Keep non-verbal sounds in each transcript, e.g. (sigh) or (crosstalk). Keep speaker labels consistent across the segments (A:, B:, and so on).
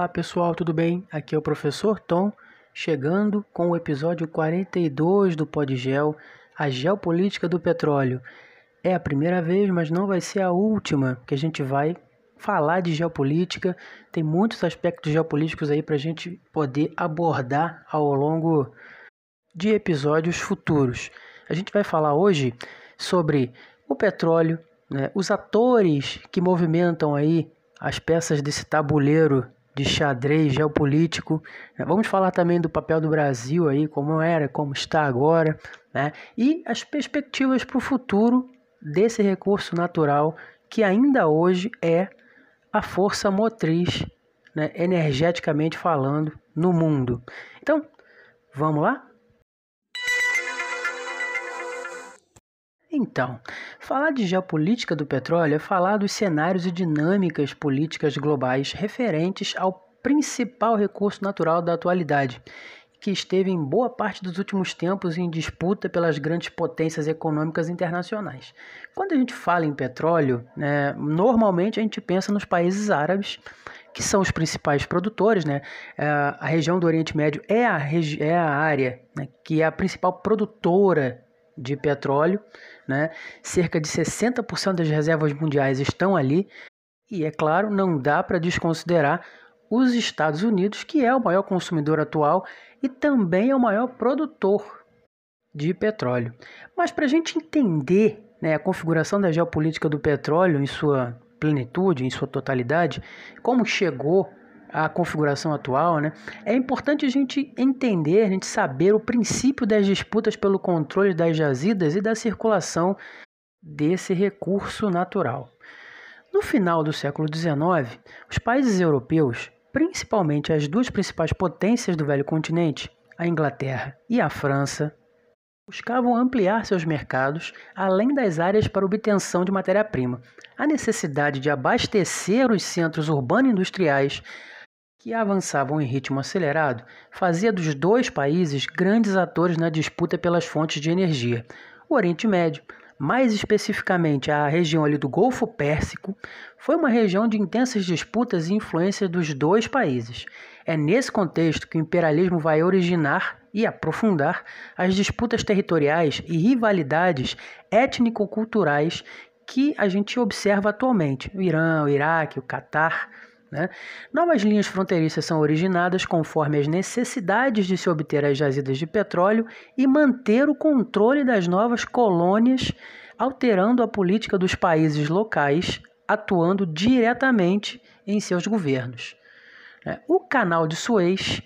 A: Olá pessoal, tudo bem? Aqui é o professor Tom, chegando com o episódio 42 do Podgel, a geopolítica do petróleo. É a primeira vez, mas não vai ser a última que a gente vai falar de geopolítica. Tem muitos aspectos geopolíticos aí para a gente poder abordar ao longo de episódios futuros. A gente vai falar hoje sobre o petróleo, né, os atores que movimentam aí as peças desse tabuleiro de xadrez geopolítico. Né? Vamos falar também do papel do Brasil aí, como era, como está agora, né? e as perspectivas para o futuro desse recurso natural que ainda hoje é a força motriz, né, energeticamente falando, no mundo. Então, vamos lá? Então, falar de geopolítica do petróleo é falar dos cenários e dinâmicas políticas globais referentes ao principal recurso natural da atualidade, que esteve em boa parte dos últimos tempos em disputa pelas grandes potências econômicas internacionais. Quando a gente fala em petróleo, né, normalmente a gente pensa nos países árabes, que são os principais produtores. Né? É, a região do Oriente Médio é a, é a área né, que é a principal produtora de petróleo, né? Cerca de 60% das reservas mundiais estão ali. E é claro, não dá para desconsiderar os Estados Unidos, que é o maior consumidor atual e também é o maior produtor de petróleo. Mas para a gente entender né, a configuração da geopolítica do petróleo em sua plenitude, em sua totalidade, como chegou a configuração atual, né, é importante a gente entender, a gente saber o princípio das disputas pelo controle das jazidas e da circulação desse recurso natural. No final do século XIX, os países europeus, principalmente as duas principais potências do velho continente, a Inglaterra e a França, buscavam ampliar seus mercados além das áreas para obtenção de matéria-prima. A necessidade de abastecer os centros urbano-industriais que avançavam em ritmo acelerado, fazia dos dois países grandes atores na disputa pelas fontes de energia. O Oriente Médio, mais especificamente a região ali do Golfo Pérsico, foi uma região de intensas disputas e influências dos dois países. É nesse contexto que o imperialismo vai originar e aprofundar as disputas territoriais e rivalidades étnico-culturais que a gente observa atualmente. O Irã, o Iraque, o Catar né? Novas linhas fronteiriças são originadas conforme as necessidades de se obter as jazidas de petróleo e manter o controle das novas colônias, alterando a política dos países locais, atuando diretamente em seus governos. Né? O Canal de Suez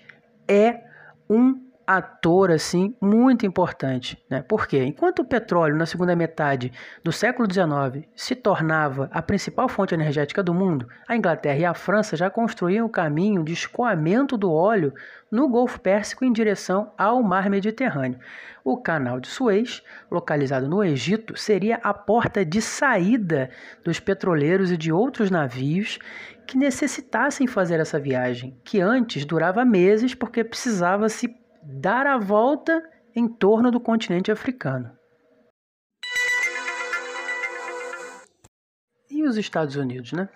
A: é um ator assim muito importante, né? Porque enquanto o petróleo na segunda metade do século XIX se tornava a principal fonte energética do mundo, a Inglaterra e a França já construíam o caminho de escoamento do óleo no Golfo Pérsico em direção ao Mar Mediterrâneo. O Canal de Suez, localizado no Egito, seria a porta de saída dos petroleiros e de outros navios que necessitassem fazer essa viagem, que antes durava meses porque precisava se dar a volta em torno do continente africano. E os Estados Unidos, né?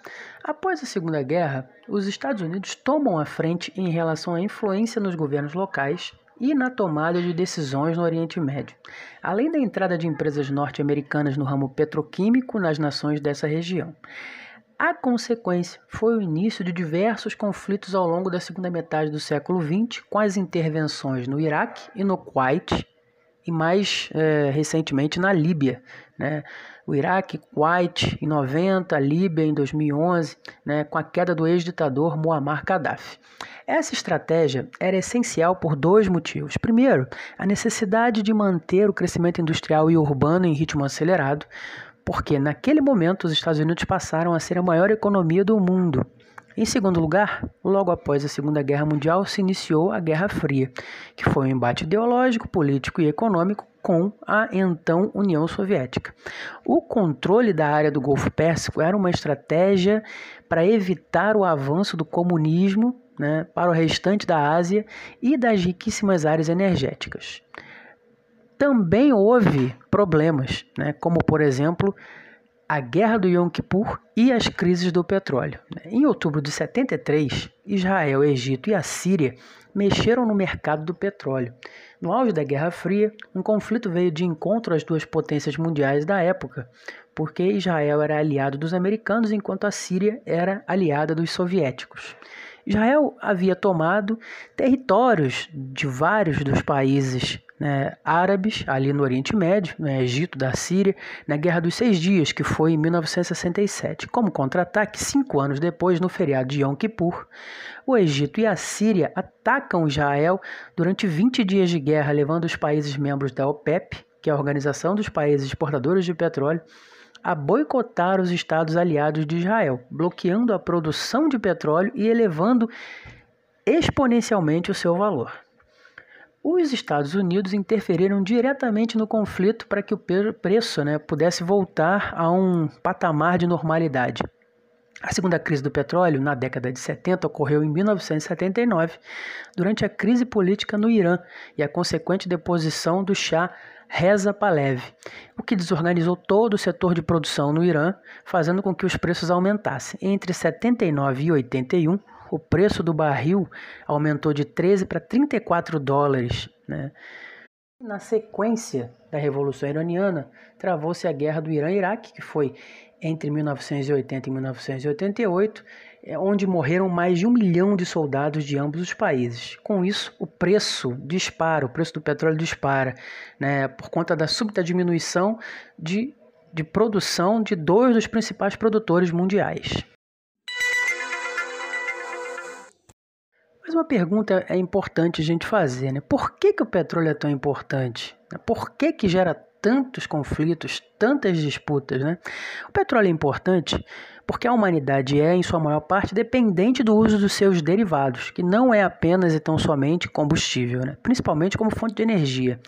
A: Após a Segunda Guerra, os Estados Unidos tomam a frente em relação à influência nos governos locais e na tomada de decisões no Oriente Médio, além da entrada de empresas norte-americanas no ramo petroquímico nas nações dessa região. A consequência foi o início de diversos conflitos ao longo da segunda metade do século XX, com as intervenções no Iraque e no Kuwait, e mais é, recentemente na Líbia. Né? O Iraque, Kuwait em 90, a Líbia em 2011, né, com a queda do ex-ditador Muammar Gaddafi. Essa estratégia era essencial por dois motivos. Primeiro, a necessidade de manter o crescimento industrial e urbano em ritmo acelerado, porque naquele momento os Estados Unidos passaram a ser a maior economia do mundo. Em segundo lugar, logo após a Segunda Guerra Mundial se iniciou a Guerra Fria, que foi um embate ideológico, político e econômico com a então União Soviética. O controle da área do Golfo Pérsico era uma estratégia para evitar o avanço do comunismo né, para o restante da Ásia e das riquíssimas áreas energéticas também houve problemas, né? como por exemplo a Guerra do Yom Kippur e as crises do petróleo. Em outubro de 73, Israel, Egito e a Síria mexeram no mercado do petróleo. No auge da Guerra Fria, um conflito veio de encontro às duas potências mundiais da época, porque Israel era aliado dos americanos enquanto a Síria era aliada dos soviéticos. Israel havia tomado territórios de vários dos países né, árabes ali no Oriente Médio, no Egito, da Síria, na Guerra dos Seis Dias, que foi em 1967. Como contra-ataque, cinco anos depois, no feriado de Yom Kippur, o Egito e a Síria atacam Israel durante 20 dias de guerra, levando os países membros da OPEP, que é a Organização dos Países Exportadores de Petróleo, a boicotar os estados aliados de Israel, bloqueando a produção de petróleo e elevando exponencialmente o seu valor. Os Estados Unidos interferiram diretamente no conflito para que o preço né, pudesse voltar a um patamar de normalidade. A segunda crise do petróleo, na década de 70, ocorreu em 1979, durante a crise política no Irã e a consequente deposição do Shah Reza Pahlavi, o que desorganizou todo o setor de produção no Irã, fazendo com que os preços aumentassem. Entre 79 e 81, o preço do barril aumentou de 13 para 34 dólares. Né? Na sequência da Revolução Iraniana, travou-se a Guerra do Irã-Iraque, que foi entre 1980 e 1988, é, onde morreram mais de um milhão de soldados de ambos os países. Com isso, o preço dispara, o preço do petróleo dispara, né, por conta da súbita diminuição de, de produção de dois dos principais produtores mundiais. Mas uma pergunta é importante a gente fazer, né? Por que, que o petróleo é tão importante? Por que, que gera tantos conflitos, tantas disputas, né? O petróleo é importante porque a humanidade é, em sua maior parte, dependente do uso dos seus derivados, que não é apenas e tão somente combustível, né? principalmente como fonte de energia.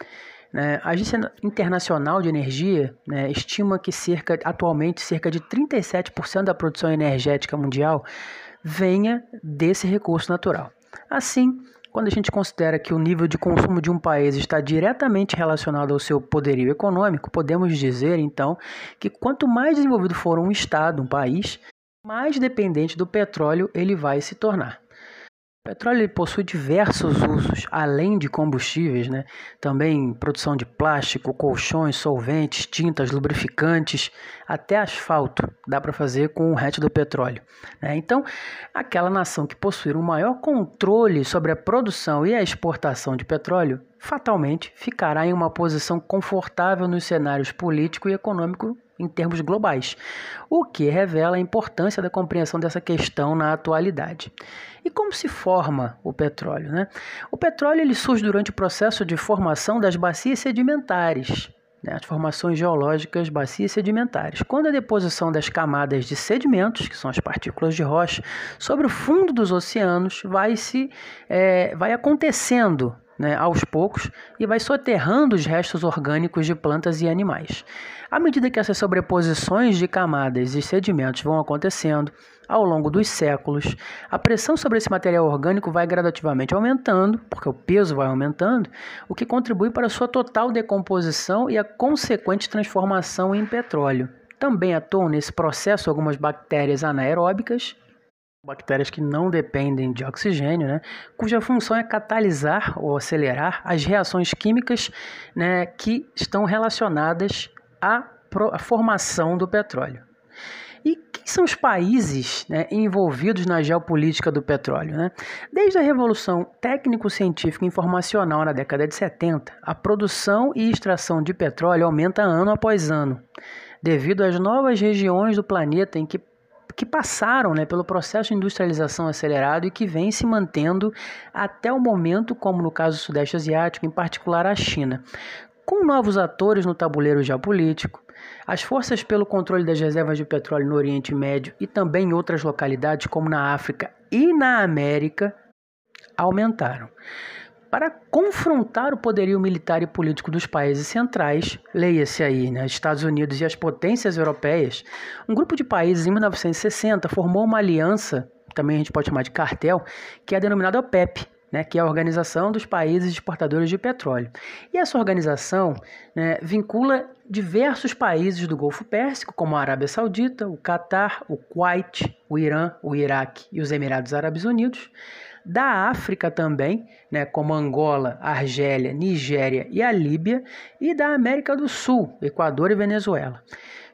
A: Né? A Agência Internacional de Energia né, estima que cerca, atualmente cerca de 37% da produção energética mundial venha desse recurso natural. Assim, quando a gente considera que o nível de consumo de um país está diretamente relacionado ao seu poderio econômico, podemos dizer então que quanto mais desenvolvido for um estado, um país, mais dependente do petróleo ele vai se tornar. O petróleo possui diversos usos, além de combustíveis, né? também produção de plástico, colchões, solventes, tintas, lubrificantes, até asfalto dá para fazer com o resto do petróleo. Né? Então, aquela nação que possuir um maior controle sobre a produção e a exportação de petróleo, fatalmente ficará em uma posição confortável nos cenários político e econômico em termos globais, o que revela a importância da compreensão dessa questão na atualidade. E como se forma o petróleo? Né? O petróleo ele surge durante o processo de formação das bacias sedimentares, né, as formações geológicas bacias sedimentares. Quando a deposição das camadas de sedimentos, que são as partículas de rocha, sobre o fundo dos oceanos vai se é, vai acontecendo né, aos poucos e vai soterrando os restos orgânicos de plantas e animais. À medida que essas sobreposições de camadas e sedimentos vão acontecendo ao longo dos séculos, a pressão sobre esse material orgânico vai gradativamente aumentando, porque o peso vai aumentando, o que contribui para a sua total decomposição e a consequente transformação em petróleo. Também atuam nesse processo algumas bactérias anaeróbicas Bactérias que não dependem de oxigênio, né, cuja função é catalisar ou acelerar as reações químicas né, que estão relacionadas à, à formação do petróleo. E quem são os países né, envolvidos na geopolítica do petróleo? Né? Desde a Revolução Técnico-Científica e Informacional na década de 70, a produção e extração de petróleo aumenta ano após ano, devido às novas regiões do planeta em que que passaram né, pelo processo de industrialização acelerado e que vem se mantendo até o momento, como no caso do Sudeste Asiático, em particular a China. Com novos atores no tabuleiro geopolítico, as forças pelo controle das reservas de petróleo no Oriente Médio e também em outras localidades, como na África e na América, aumentaram. Para confrontar o poderio militar e político dos países centrais, leia-se aí, né, Estados Unidos e as potências europeias, um grupo de países em 1960 formou uma aliança, também a gente pode chamar de cartel, que é denominada OPEP, né, que é a Organização dos Países Exportadores de Petróleo. E essa organização né, vincula diversos países do Golfo Pérsico, como a Arábia Saudita, o Catar, o Kuwait, o Irã, o Iraque e os Emirados Árabes Unidos, da África também, né, como Angola, Argélia, Nigéria e a Líbia, e da América do Sul, Equador e Venezuela.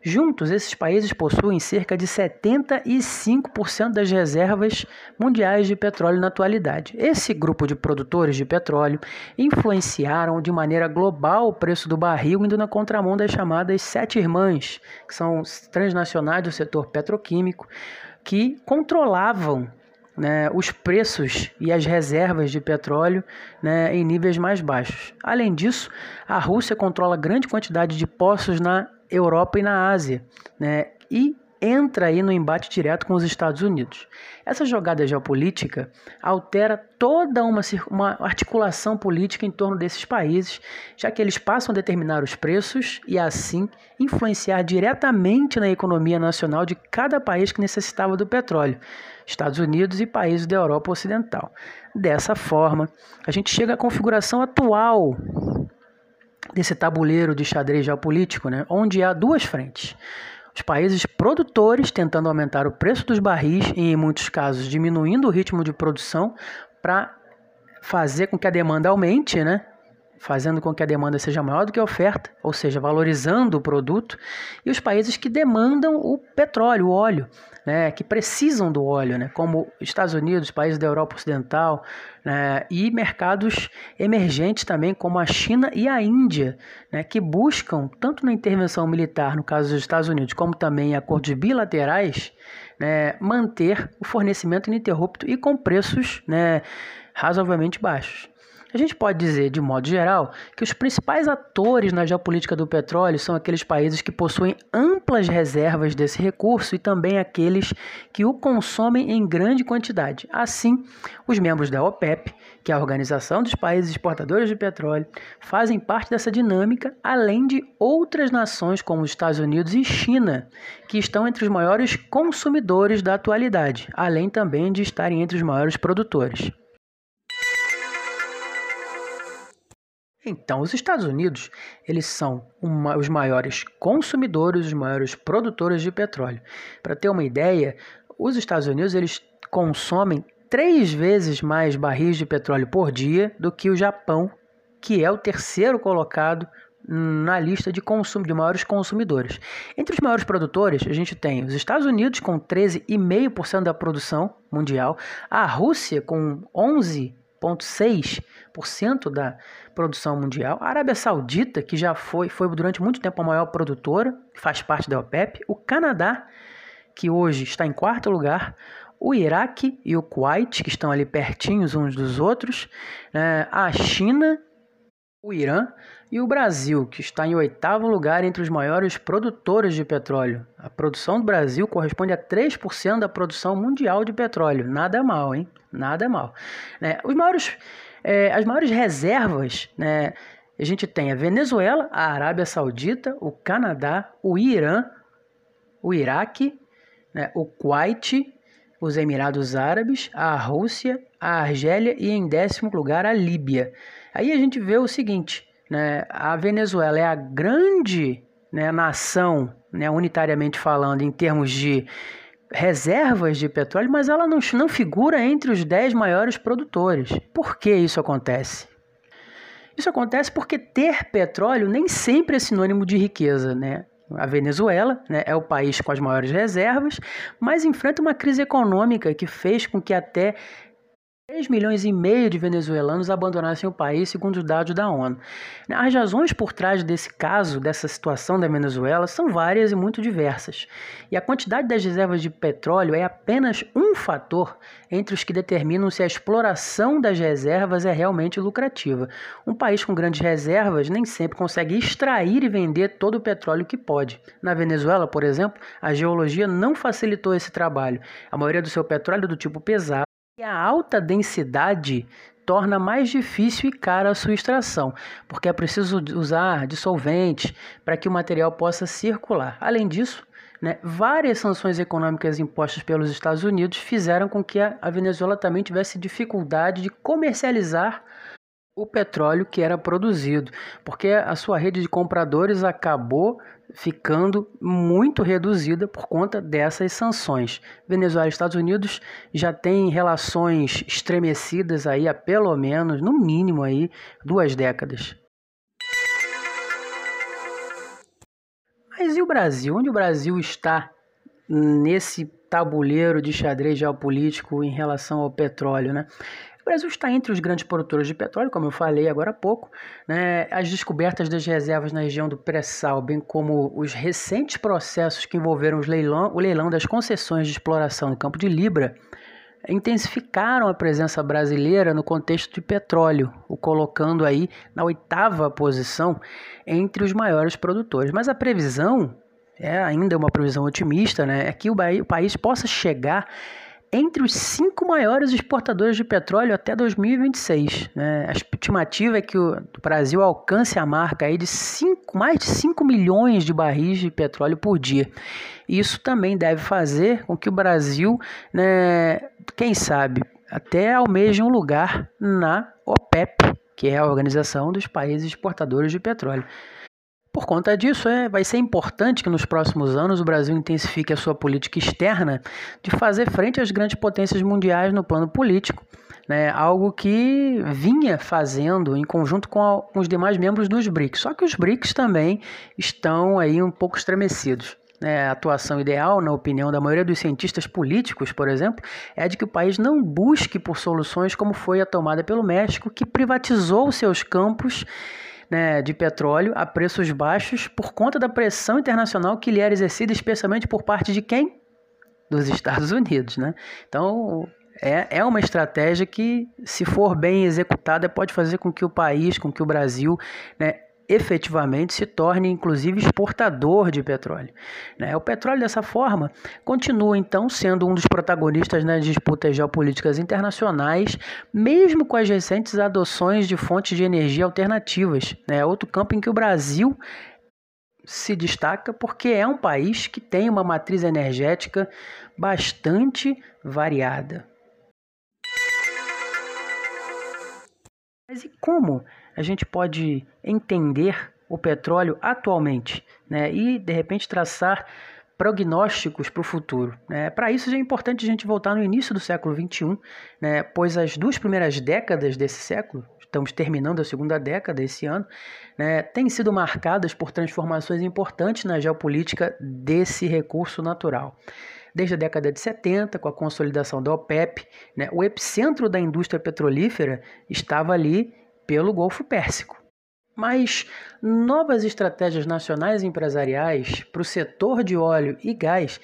A: Juntos, esses países possuem cerca de 75% das reservas mundiais de petróleo na atualidade. Esse grupo de produtores de petróleo influenciaram de maneira global o preço do barril, indo na contramão das chamadas Sete Irmãs, que são transnacionais do setor petroquímico, que controlavam né, os preços e as reservas de petróleo né, em níveis mais baixos. Além disso, a Rússia controla grande quantidade de poços na Europa e na Ásia, né, e entra aí no embate direto com os Estados Unidos. Essa jogada geopolítica altera toda uma, uma articulação política em torno desses países, já que eles passam a determinar os preços e, assim, influenciar diretamente na economia nacional de cada país que necessitava do petróleo, Estados Unidos e países da Europa Ocidental. Dessa forma, a gente chega à configuração atual desse tabuleiro de xadrez geopolítico, né, onde há duas frentes. Os países produtores tentando aumentar o preço dos barris e, em muitos casos, diminuindo o ritmo de produção para fazer com que a demanda aumente, né? Fazendo com que a demanda seja maior do que a oferta, ou seja, valorizando o produto, e os países que demandam o petróleo, o óleo, né, que precisam do óleo, né, como Estados Unidos, países da Europa Ocidental, né, e mercados emergentes também, como a China e a Índia, né, que buscam, tanto na intervenção militar, no caso dos Estados Unidos, como também em acordos bilaterais, né, manter o fornecimento ininterrupto e com preços né, razoavelmente baixos. A gente pode dizer, de modo geral, que os principais atores na geopolítica do petróleo são aqueles países que possuem amplas reservas desse recurso e também aqueles que o consomem em grande quantidade. Assim, os membros da OPEP, que é a Organização dos Países Exportadores de Petróleo, fazem parte dessa dinâmica, além de outras nações como os Estados Unidos e China, que estão entre os maiores consumidores da atualidade, além também de estarem entre os maiores produtores. Então, os Estados Unidos, eles são uma, os maiores consumidores, os maiores produtores de petróleo. Para ter uma ideia, os Estados Unidos eles consomem três vezes mais barris de petróleo por dia do que o Japão, que é o terceiro colocado na lista de consumo de maiores consumidores. Entre os maiores produtores, a gente tem os Estados Unidos com 13,5% da produção mundial, a Rússia com 11,6% da produção mundial, a Arábia Saudita, que já foi, foi durante muito tempo a maior produtora, faz parte da OPEP, o Canadá, que hoje está em quarto lugar, o Iraque e o Kuwait, que estão ali pertinhos uns dos outros, né? a China, o Irã e o Brasil, que está em oitavo lugar entre os maiores produtores de petróleo. A produção do Brasil corresponde a 3% da produção mundial de petróleo. Nada mal, hein? Nada mal. Né? Os maiores é, as maiores reservas, né, a gente tem a Venezuela, a Arábia Saudita, o Canadá, o Irã, o Iraque, né, o Kuwait, os Emirados Árabes, a Rússia, a Argélia e em décimo lugar a Líbia. Aí a gente vê o seguinte, né, a Venezuela é a grande né, nação, né, unitariamente falando, em termos de reservas de petróleo, mas ela não, não figura entre os 10 maiores produtores. Por que isso acontece? Isso acontece porque ter petróleo nem sempre é sinônimo de riqueza, né? A Venezuela né, é o país com as maiores reservas, mas enfrenta uma crise econômica que fez com que até 3 milhões e meio de venezuelanos abandonassem o país, segundo os dados da ONU. As razões por trás desse caso, dessa situação da Venezuela, são várias e muito diversas. E a quantidade das reservas de petróleo é apenas um fator entre os que determinam se a exploração das reservas é realmente lucrativa. Um país com grandes reservas nem sempre consegue extrair e vender todo o petróleo que pode. Na Venezuela, por exemplo, a geologia não facilitou esse trabalho. A maioria do seu petróleo é do tipo pesado e a alta densidade torna mais difícil e cara a sua extração, porque é preciso usar dissolventes para que o material possa circular. Além disso, né, várias sanções econômicas impostas pelos Estados Unidos fizeram com que a Venezuela também tivesse dificuldade de comercializar o petróleo que era produzido, porque a sua rede de compradores acabou ficando muito reduzida por conta dessas sanções. Venezuela e Estados Unidos já têm relações estremecidas aí há pelo menos, no mínimo aí, duas décadas. Mas e o Brasil? Onde o Brasil está nesse tabuleiro de xadrez geopolítico em relação ao petróleo, né? O Brasil está entre os grandes produtores de petróleo, como eu falei agora há pouco. Né? As descobertas das reservas na região do pré-sal, bem como os recentes processos que envolveram leilão, o leilão das concessões de exploração no campo de Libra, intensificaram a presença brasileira no contexto de petróleo, o colocando aí na oitava posição entre os maiores produtores. Mas a previsão é ainda uma previsão otimista, né? É que o, o país possa chegar entre os cinco maiores exportadores de petróleo até 2026. Né? A estimativa é que o Brasil alcance a marca aí de cinco, mais de 5 milhões de barris de petróleo por dia. Isso também deve fazer com que o Brasil, né, quem sabe, até almeje um lugar na OPEP, que é a Organização dos Países Exportadores de Petróleo. Por conta disso, é, vai ser importante que nos próximos anos o Brasil intensifique a sua política externa de fazer frente às grandes potências mundiais no plano político, né, algo que vinha fazendo em conjunto com, a, com os demais membros dos BRICS. Só que os BRICS também estão aí um pouco estremecidos. Né, a atuação ideal, na opinião da maioria dos cientistas políticos, por exemplo, é de que o país não busque por soluções como foi a tomada pelo México, que privatizou seus campos né, de petróleo a preços baixos por conta da pressão internacional que lhe era exercida, especialmente por parte de quem? Dos Estados (laughs) Unidos. Né? Então, é, é uma estratégia que, se for bem executada, pode fazer com que o país, com que o Brasil, né, efetivamente se torne inclusive exportador de petróleo. Né? O petróleo dessa forma continua então sendo um dos protagonistas nas disputas geopolíticas internacionais, mesmo com as recentes adoções de fontes de energia alternativas. Né? Outro campo em que o Brasil se destaca porque é um país que tem uma matriz energética bastante variada. Mas e como a gente pode entender o petróleo atualmente né? e, de repente, traçar prognósticos para o futuro. Né? Para isso é importante a gente voltar no início do século XXI, né? pois as duas primeiras décadas desse século, estamos terminando a segunda década esse ano, né? têm sido marcadas por transformações importantes na geopolítica desse recurso natural desde a década de 70, com a consolidação da OPEP, né, o epicentro da indústria petrolífera estava ali pelo Golfo Pérsico. Mas novas estratégias nacionais empresariais para o setor de óleo e gás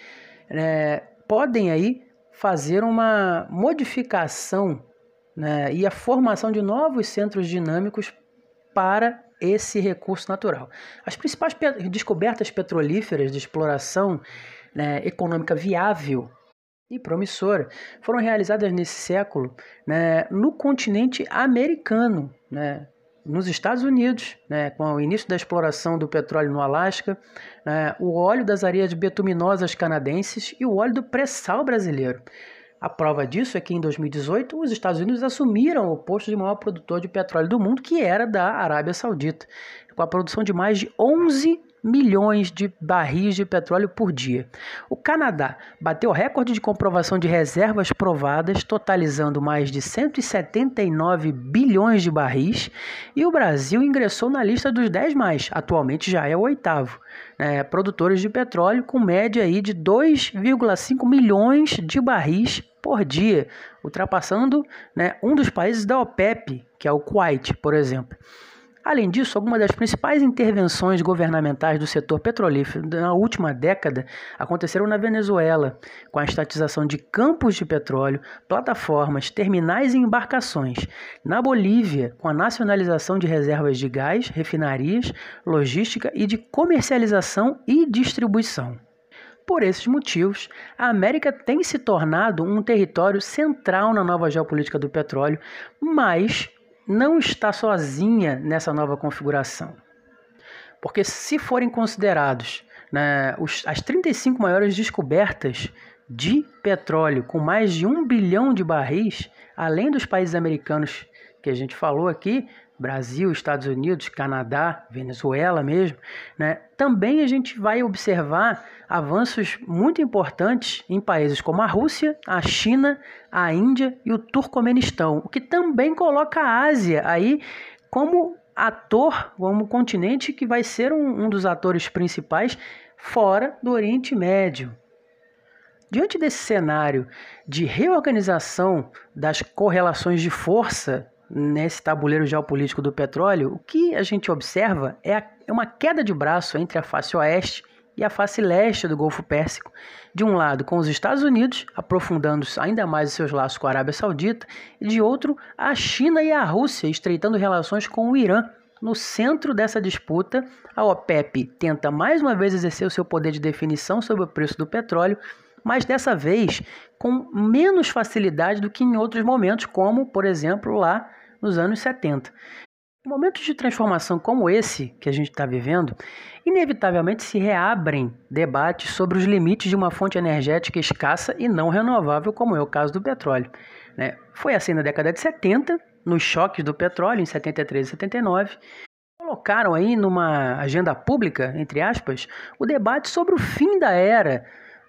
A: né, podem aí fazer uma modificação né, e a formação de novos centros dinâmicos para esse recurso natural. As principais pe descobertas petrolíferas de exploração né, econômica viável e promissora foram realizadas nesse século né, no continente americano, né, nos Estados Unidos, né, com o início da exploração do petróleo no Alasca, né, o óleo das areias bituminosas canadenses e o óleo do pré-sal brasileiro. A prova disso é que em 2018 os Estados Unidos assumiram o posto de maior produtor de petróleo do mundo, que era da Arábia Saudita, com a produção de mais de 11 milhões de barris de petróleo por dia. O Canadá bateu recorde de comprovação de reservas provadas, totalizando mais de 179 bilhões de barris, e o Brasil ingressou na lista dos 10 mais, atualmente já é o oitavo. É, produtores de petróleo com média aí de 2,5 milhões de barris por dia, ultrapassando né, um dos países da OPEP, que é o Kuwait, por exemplo. Além disso, algumas das principais intervenções governamentais do setor petrolífero na última década aconteceram na Venezuela, com a estatização de campos de petróleo, plataformas, terminais e embarcações. Na Bolívia, com a nacionalização de reservas de gás, refinarias, logística e de comercialização e distribuição. Por esses motivos, a América tem se tornado um território central na nova geopolítica do petróleo, mas não está sozinha nessa nova configuração. Porque se forem considerados né, os, as 35 maiores descobertas de petróleo, com mais de um bilhão de barris, além dos países americanos que a gente falou aqui, Brasil, Estados Unidos, Canadá, Venezuela mesmo, né? também a gente vai observar avanços muito importantes em países como a Rússia, a China, a Índia e o Turcomenistão, o que também coloca a Ásia aí como ator, como continente que vai ser um, um dos atores principais fora do Oriente Médio. Diante desse cenário de reorganização das correlações de força nesse tabuleiro geopolítico do petróleo, o que a gente observa é, é uma queda de braço entre a face oeste e a face leste do Golfo Pérsico. De um lado, com os Estados Unidos, aprofundando ainda mais os seus laços com a Arábia Saudita, e de outro, a China e a Rússia, estreitando relações com o Irã. No centro dessa disputa, a OPEP tenta mais uma vez exercer o seu poder de definição sobre o preço do petróleo, mas dessa vez com menos facilidade do que em outros momentos, como, por exemplo, lá nos anos 70. Em momentos de transformação como esse que a gente está vivendo, inevitavelmente se reabrem debates sobre os limites de uma fonte energética escassa e não renovável, como é o caso do petróleo. Né? Foi assim na década de 70, nos choques do petróleo, em 73 e 79, colocaram aí numa agenda pública, entre aspas, o debate sobre o fim da era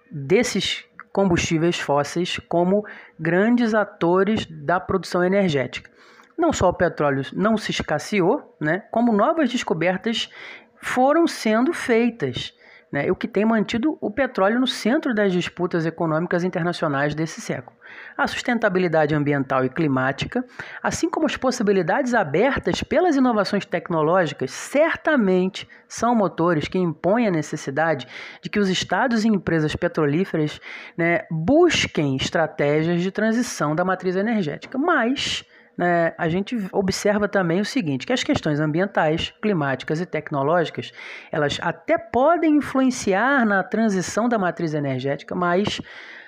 A: desses combustíveis fósseis como grandes atores da produção energética. Não só o petróleo não se escasseou, né, como novas descobertas foram sendo feitas, né, o que tem mantido o petróleo no centro das disputas econômicas internacionais desse século. A sustentabilidade ambiental e climática, assim como as possibilidades abertas pelas inovações tecnológicas, certamente são motores que impõem a necessidade de que os estados e empresas petrolíferas né, busquem estratégias de transição da matriz energética. Mas né, a gente observa também o seguinte, que as questões ambientais, climáticas e tecnológicas, elas até podem influenciar na transição da matriz energética, mas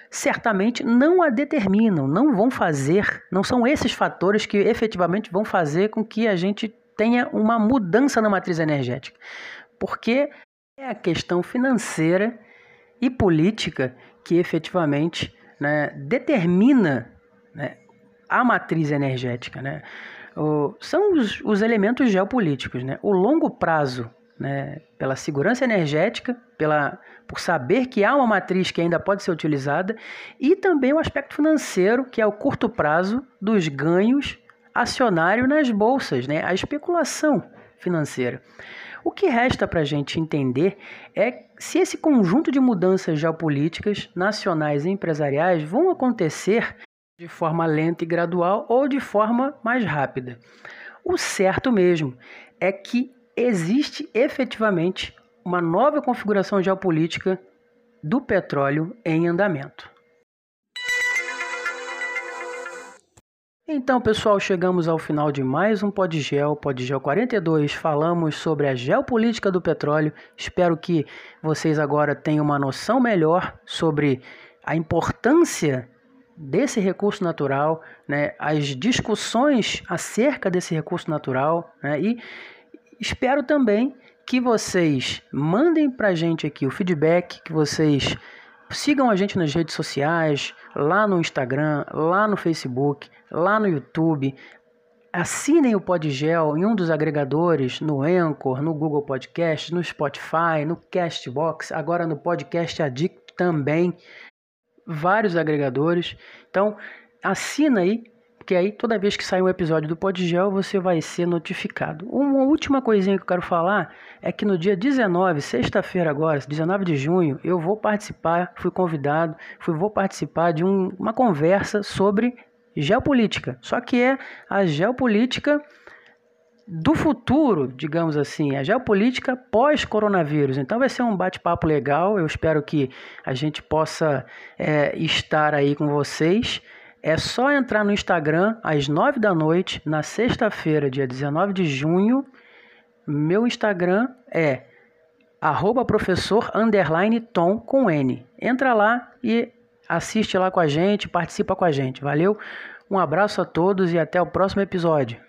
A: certamente não a determinam, não vão fazer, não são esses fatores que efetivamente vão fazer com que a gente tenha uma mudança na matriz energética. Porque é a questão financeira e política que efetivamente né, determina né, a matriz energética, né? O, são os, os elementos geopolíticos, né? O longo prazo, né? Pela segurança energética, pela, por saber que há uma matriz que ainda pode ser utilizada, e também o aspecto financeiro, que é o curto prazo dos ganhos acionário nas bolsas, né? A especulação financeira. O que resta para a gente entender é se esse conjunto de mudanças geopolíticas, nacionais e empresariais vão acontecer de forma lenta e gradual ou de forma mais rápida. O certo mesmo é que existe efetivamente uma nova configuração geopolítica do petróleo em andamento. Então, pessoal, chegamos ao final de mais um Podgel, Podgel 42. Falamos sobre a geopolítica do petróleo. Espero que vocês agora tenham uma noção melhor sobre a importância desse recurso natural, né, as discussões acerca desse recurso natural né, e espero também que vocês mandem para a gente aqui o feedback, que vocês sigam a gente nas redes sociais, lá no Instagram, lá no Facebook, lá no YouTube. Assinem o Podgel em um dos agregadores, no Anchor, no Google Podcast, no Spotify, no Castbox, agora no Podcast Addict também vários agregadores. Então, assina aí, porque aí toda vez que sair um episódio do Podgel, você vai ser notificado. Uma última coisinha que eu quero falar é que no dia 19, sexta-feira agora, 19 de junho, eu vou participar, fui convidado, fui, vou participar de um, uma conversa sobre geopolítica. Só que é a geopolítica do futuro, digamos assim, a geopolítica pós-coronavírus. Então vai ser um bate-papo legal. Eu espero que a gente possa é, estar aí com vocês. É só entrar no Instagram às 9 da noite, na sexta-feira, dia 19 de junho. Meu Instagram é arroba professor underline tom com N. Entra lá e assiste lá com a gente, participa com a gente. Valeu? Um abraço a todos e até o próximo episódio.